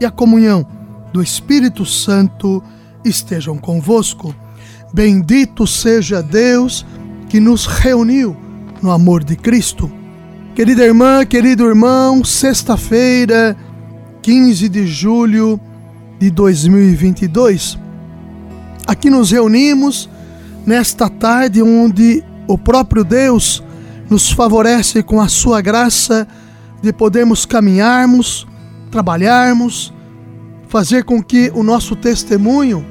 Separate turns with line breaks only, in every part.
e a comunhão do Espírito Santo estejam convosco. Bendito seja Deus que nos reuniu no amor de Cristo. Querida irmã, querido irmão, sexta-feira, 15 de julho de 2022. Aqui nos reunimos nesta tarde onde o próprio Deus nos favorece com a sua graça de podermos caminharmos trabalharmos, fazer com que o nosso testemunho,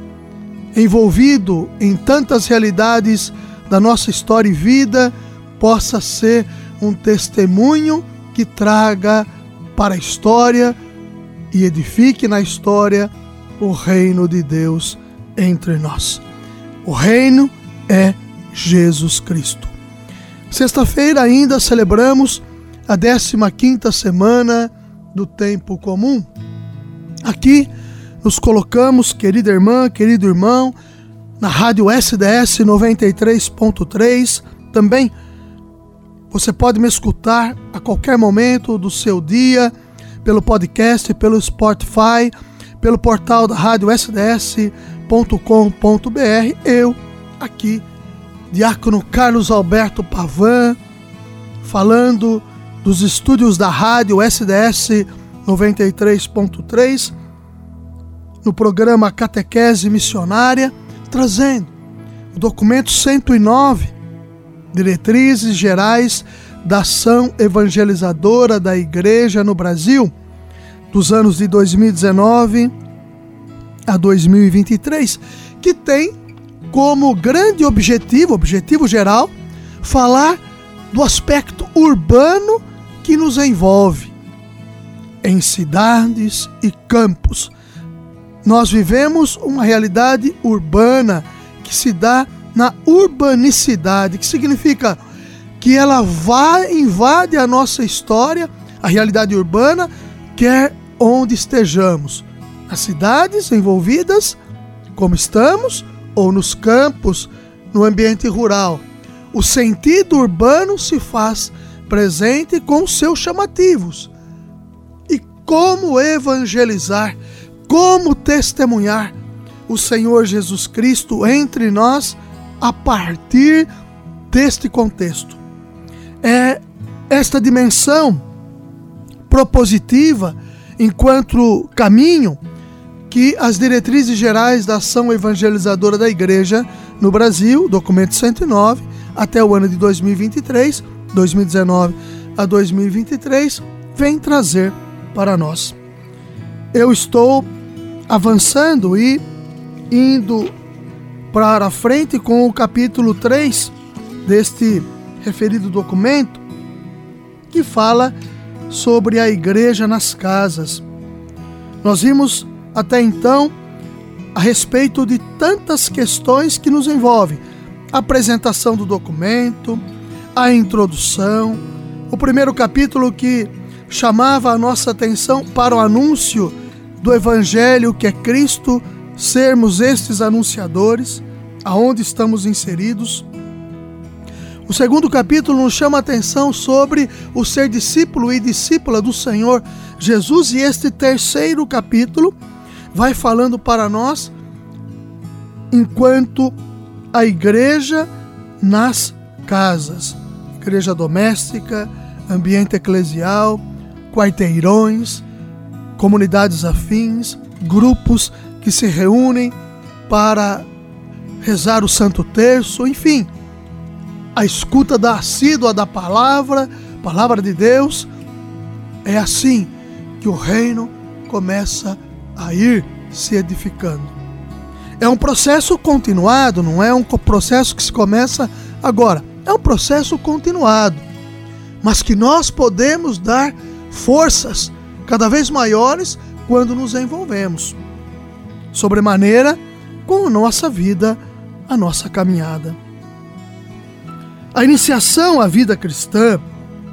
envolvido em tantas realidades da nossa história e vida, possa ser um testemunho que traga para a história e edifique na história o reino de Deus entre nós. O reino é Jesus Cristo. Sexta-feira ainda celebramos a 15 quinta semana do tempo comum. Aqui nos colocamos, querida irmã, querido irmão, na rádio SDS 93.3. Também você pode me escutar a qualquer momento do seu dia, pelo podcast, pelo Spotify, pelo portal da rádio SDS.com.br. Eu, aqui, Diácono Carlos Alberto Pavan, falando dos estúdios da rádio SDS 93.3, no programa Catequese Missionária, trazendo o documento 109, Diretrizes Gerais da Ação Evangelizadora da Igreja no Brasil, dos anos de 2019 a 2023, que tem como grande objetivo, objetivo geral, falar do aspecto urbano que nos envolve em cidades e campos. Nós vivemos uma realidade urbana que se dá na urbanicidade, que significa que ela vai invade a nossa história, a realidade urbana, quer onde estejamos, nas cidades envolvidas, como estamos, ou nos campos, no ambiente rural. O sentido urbano se faz presente com seus chamativos. E como evangelizar, como testemunhar o Senhor Jesus Cristo entre nós a partir deste contexto. É esta dimensão propositiva enquanto caminho que as diretrizes gerais da ação evangelizadora da igreja no Brasil, documento 109, até o ano de 2023, 2019 a 2023 vem trazer para nós. Eu estou avançando e indo para frente com o capítulo 3 deste referido documento, que fala sobre a igreja nas casas. Nós vimos até então a respeito de tantas questões que nos envolvem: a apresentação do documento, a introdução, o primeiro capítulo que chamava a nossa atenção para o anúncio do Evangelho que é Cristo, sermos estes anunciadores, aonde estamos inseridos. O segundo capítulo nos chama a atenção sobre o ser discípulo e discípula do Senhor Jesus, e este terceiro capítulo vai falando para nós enquanto a igreja nas casas igreja doméstica, ambiente eclesial, quarteirões, comunidades afins, grupos que se reúnem para rezar o Santo Terço, enfim, a escuta da assídua da palavra, palavra de Deus, é assim que o reino começa a ir se edificando. É um processo continuado, não é um processo que se começa agora. É um processo continuado, mas que nós podemos dar forças cada vez maiores quando nos envolvemos, sobremaneira com a nossa vida, a nossa caminhada. A iniciação à vida cristã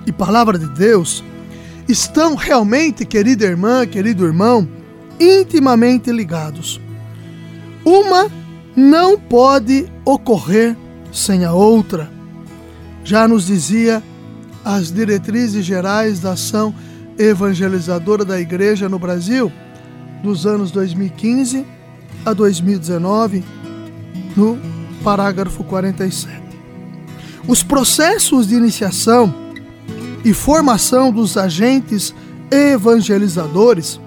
e palavra de Deus estão realmente, querida irmã, querido irmão, intimamente ligados. Uma não pode ocorrer sem a outra. Já nos dizia as diretrizes gerais da ação evangelizadora da igreja no Brasil dos anos 2015 a 2019, no parágrafo 47. Os processos de iniciação e formação dos agentes evangelizadores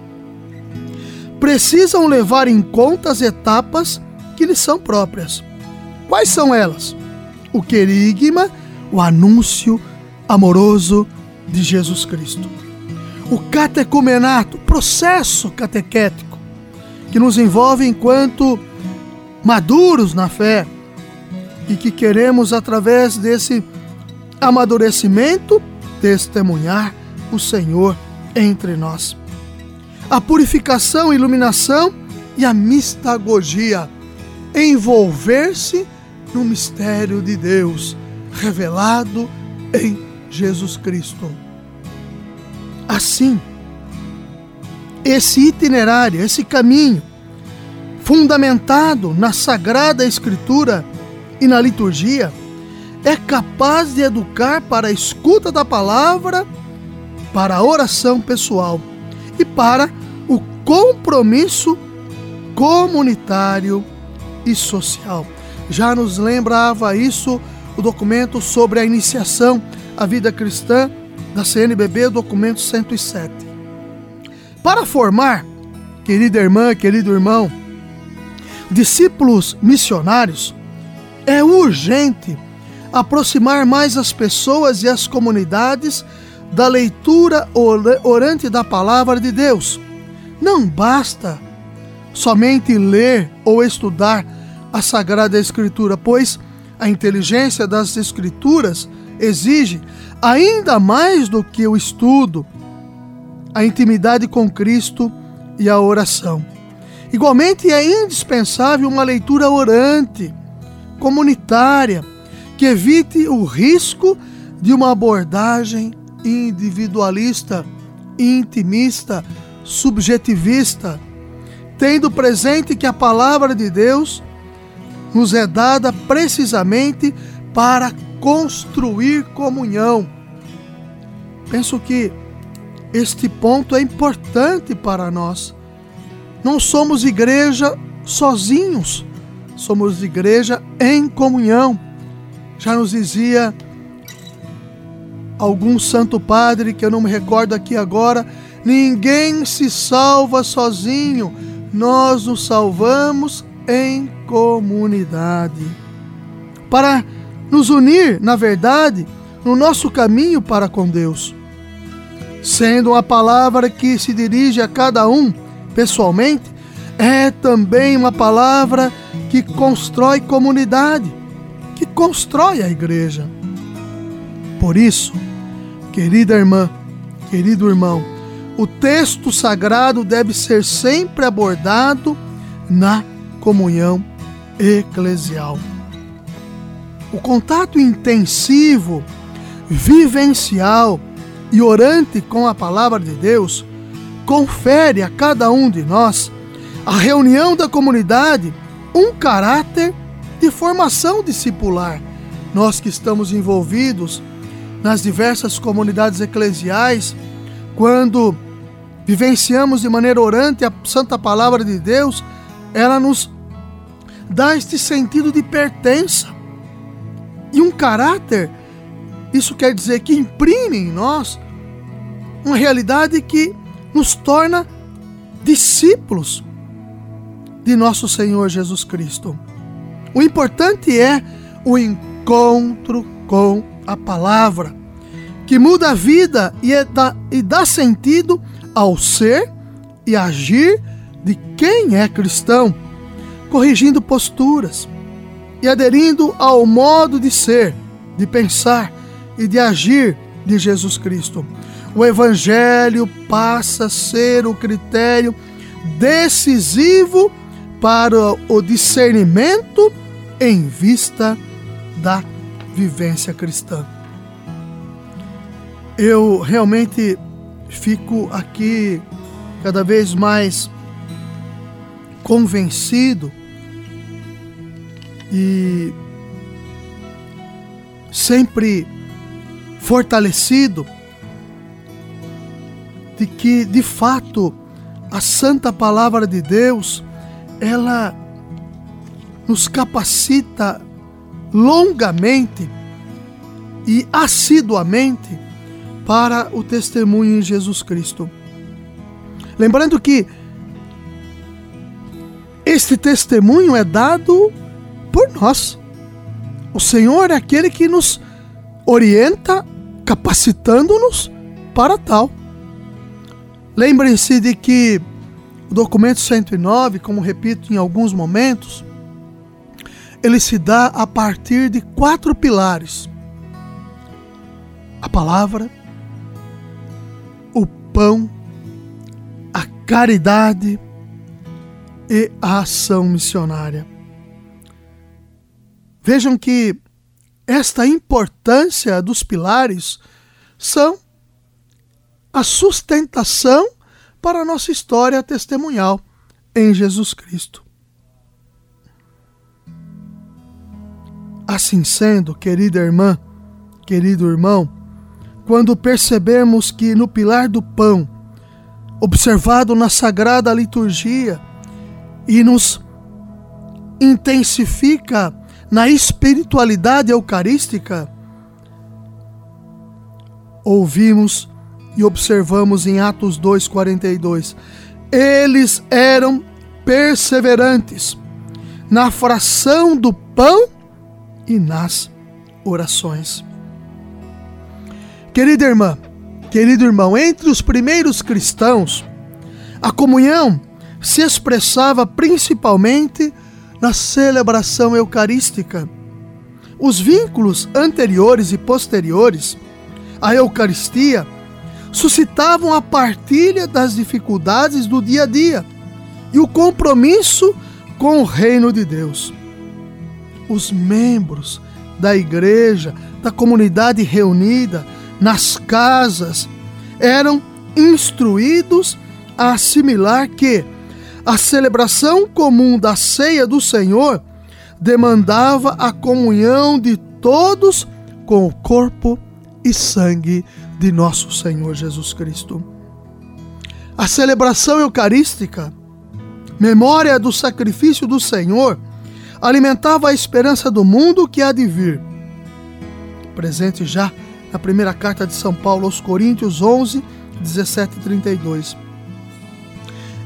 precisam levar em conta as etapas que lhes são próprias. Quais são elas? O querigma, o anúncio amoroso de Jesus Cristo. O catecumenato, processo catequético, que nos envolve enquanto maduros na fé e que queremos, através desse amadurecimento, testemunhar o Senhor entre nós. A purificação, iluminação e a mistagogia, envolver-se no mistério de Deus revelado em Jesus Cristo. Assim, esse itinerário, esse caminho, fundamentado na Sagrada Escritura e na liturgia, é capaz de educar para a escuta da palavra, para a oração pessoal e para o compromisso comunitário e social. Já nos lembrava isso o documento sobre a iniciação à vida cristã da CNBB, documento 107. Para formar, querida irmã, querido irmão, discípulos missionários, é urgente aproximar mais as pessoas e as comunidades da leitura orante da palavra de Deus. Não basta somente ler ou estudar a Sagrada Escritura, pois a inteligência das Escrituras exige, ainda mais do que o estudo, a intimidade com Cristo e a oração. Igualmente é indispensável uma leitura orante, comunitária, que evite o risco de uma abordagem individualista, intimista, subjetivista, tendo presente que a palavra de Deus nos é dada precisamente para construir comunhão. Penso que este ponto é importante para nós. Não somos igreja sozinhos, somos igreja em comunhão. Já nos dizia algum santo padre, que eu não me recordo aqui agora, ninguém se salva sozinho, nós nos salvamos em comunidade. Para nos unir, na verdade, no nosso caminho para com Deus. Sendo uma palavra que se dirige a cada um pessoalmente, é também uma palavra que constrói comunidade, que constrói a igreja. Por isso, querida irmã, querido irmão, o texto sagrado deve ser sempre abordado na comunhão eclesial. O contato intensivo, vivencial e orante com a palavra de Deus confere a cada um de nós, a reunião da comunidade, um caráter de formação discipular. Nós que estamos envolvidos nas diversas comunidades eclesiais, quando vivenciamos de maneira orante a santa palavra de Deus, ela nos dá este sentido de pertença e um caráter. Isso quer dizer que imprime em nós uma realidade que nos torna discípulos de nosso Senhor Jesus Cristo. O importante é o encontro com a palavra, que muda a vida e, é dá, e dá sentido ao ser e agir de quem é cristão, corrigindo posturas e aderindo ao modo de ser, de pensar e de agir de Jesus Cristo. o Evangelho passa a ser o critério decisivo para o discernimento em vista da vivência cristã. Eu realmente fico aqui cada vez mais convencido e sempre fortalecido de que, de fato, a santa palavra de Deus, ela nos capacita longamente e assiduamente para o testemunho em Jesus Cristo. Lembrando que este testemunho é dado por nós. O Senhor é aquele que nos orienta, capacitando-nos para tal. Lembrem-se de que o documento 109, como repito em alguns momentos, ele se dá a partir de quatro pilares: a palavra, o pão, a caridade e a ação missionária. Vejam que esta importância dos pilares são a sustentação para a nossa história testemunhal em Jesus Cristo. Assim sendo, querida irmã, querido irmão, quando percebemos que no pilar do pão, observado na sagrada liturgia e nos intensifica na espiritualidade eucarística, ouvimos e observamos em Atos 2:42. Eles eram perseverantes na fração do pão e nas orações. Querida irmã, querido irmão, entre os primeiros cristãos, a comunhão se expressava principalmente na celebração eucarística. Os vínculos anteriores e posteriores à Eucaristia suscitavam a partilha das dificuldades do dia a dia e o compromisso com o reino de Deus. Os membros da igreja, da comunidade reunida, nas casas, eram instruídos a assimilar que a celebração comum da ceia do Senhor demandava a comunhão de todos com o corpo e sangue de nosso Senhor Jesus Cristo. A celebração eucarística, memória do sacrifício do Senhor, alimentava a esperança do mundo que há de vir. Presente já na primeira carta de São Paulo aos Coríntios 11, 17 e 32.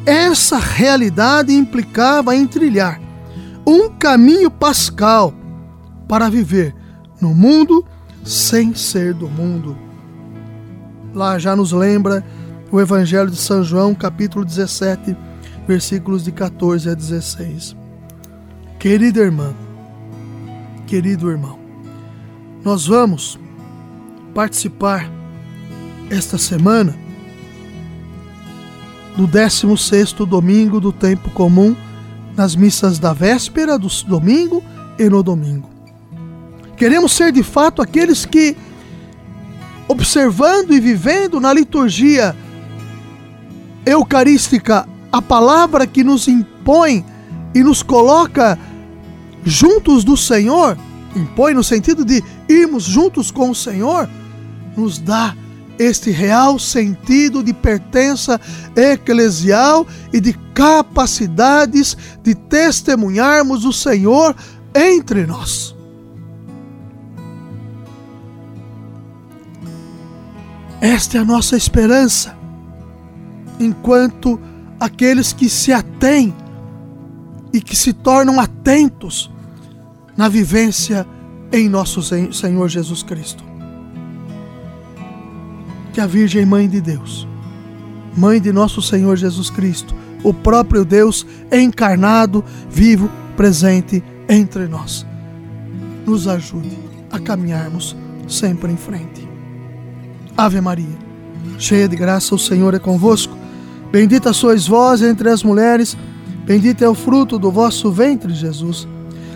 Essa realidade implicava em trilhar um caminho pascal para viver no mundo sem ser do mundo lá já nos lembra o Evangelho de São João, capítulo 17, versículos de 14 a 16. Querida irmã, querido irmão, nós vamos participar esta semana do 16º domingo do tempo comum nas missas da véspera do domingo e no domingo. Queremos ser de fato aqueles que observando e vivendo na liturgia eucarística a palavra que nos impõe e nos coloca juntos do Senhor, impõe no sentido de irmos juntos com o Senhor, nos dá este real sentido de pertença eclesial e de capacidades de testemunharmos o Senhor entre nós. Esta é a nossa esperança. Enquanto aqueles que se atêm e que se tornam atentos na vivência em nosso Senhor Jesus Cristo. Que a Virgem Mãe de Deus, Mãe de nosso Senhor Jesus Cristo, o próprio Deus encarnado, vivo, presente entre nós, nos ajude a caminharmos sempre em frente. Ave Maria, cheia de graça, o Senhor é convosco. Bendita sois vós entre as mulheres, bendito é o fruto do vosso ventre, Jesus.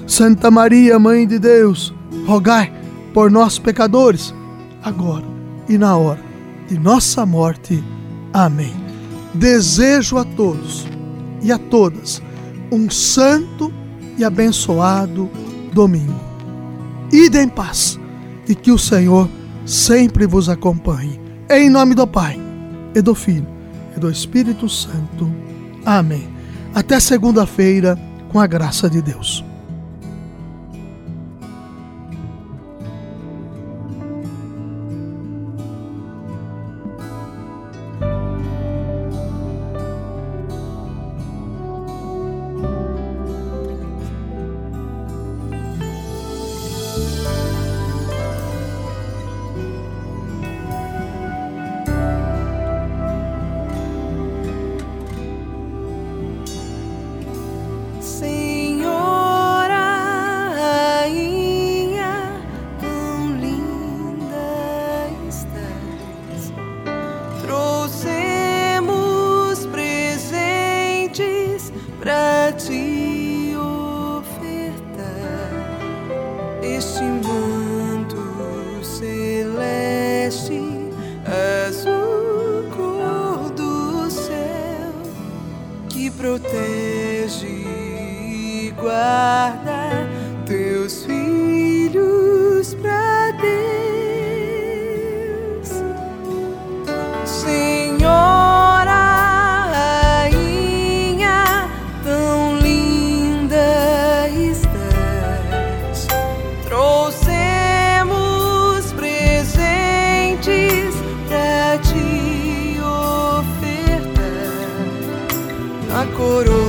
Santa Maria, Mãe de Deus, rogai por nós, pecadores, agora e na hora de nossa morte. Amém. Desejo a todos e a todas um santo e abençoado domingo. Ide em paz e que o Senhor sempre vos acompanhe. Em nome do Pai, e do Filho, e do Espírito Santo. Amém. Até segunda-feira, com a graça de Deus.
A coroa.